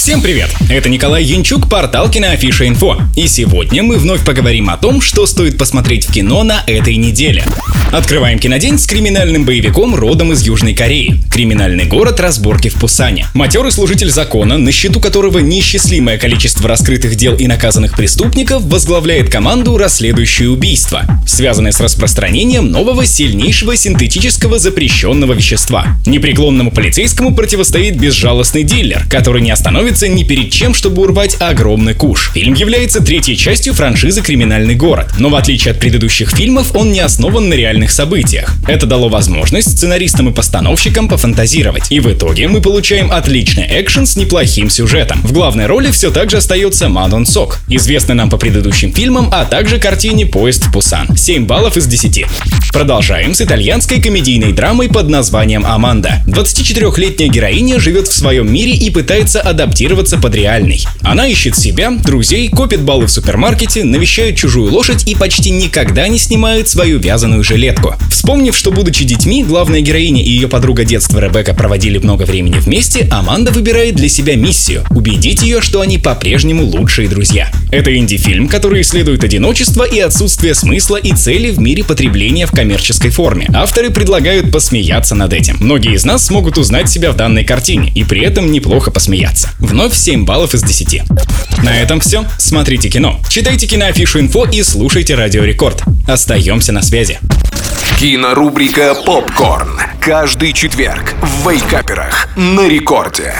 Всем привет! Это Николай Янчук, портал Киноафиша Инфо. И сегодня мы вновь поговорим о том, что стоит посмотреть в кино на этой неделе. Открываем кинодень с криминальным боевиком родом из Южной Кореи. Криминальный город разборки в Пусане. Матерый служитель закона, на счету которого неисчислимое количество раскрытых дел и наказанных преступников, возглавляет команду, расследующую убийства, связанное с распространением нового сильнейшего синтетического запрещенного вещества. Непреклонному полицейскому противостоит безжалостный дилер, который не остановится остановится ни перед чем, чтобы урвать огромный куш. Фильм является третьей частью франшизы «Криминальный город», но в отличие от предыдущих фильмов, он не основан на реальных событиях. Это дало возможность сценаристам и постановщикам пофантазировать. И в итоге мы получаем отличный экшен с неплохим сюжетом. В главной роли все так же остается Мадон Сок, известный нам по предыдущим фильмам, а также картине «Поезд в Пусан». 7 баллов из 10. Продолжаем с итальянской комедийной драмой под названием «Аманда». 24-летняя героиня живет в своем мире и пытается адаптироваться под реальный. Она ищет себя, друзей, копит баллы в супермаркете, навещает чужую лошадь и почти никогда не снимает свою вязаную жилетку. Вспомнив, что будучи детьми, главная героиня и ее подруга детства Ребекка проводили много времени вместе, Аманда выбирает для себя миссию – убедить ее, что они по-прежнему лучшие друзья. Это инди-фильм, который исследует одиночество и отсутствие смысла и цели в мире потребления в коммерческой форме. Авторы предлагают посмеяться над этим. Многие из нас смогут узнать себя в данной картине и при этом неплохо посмеяться. Вновь 7 баллов из 10. На этом все. Смотрите кино, читайте киноафишу инфо и слушайте Радио Рекорд. Остаемся на связи. Кинорубрика «Попкорн». Каждый четверг в Вейкаперах на рекорде.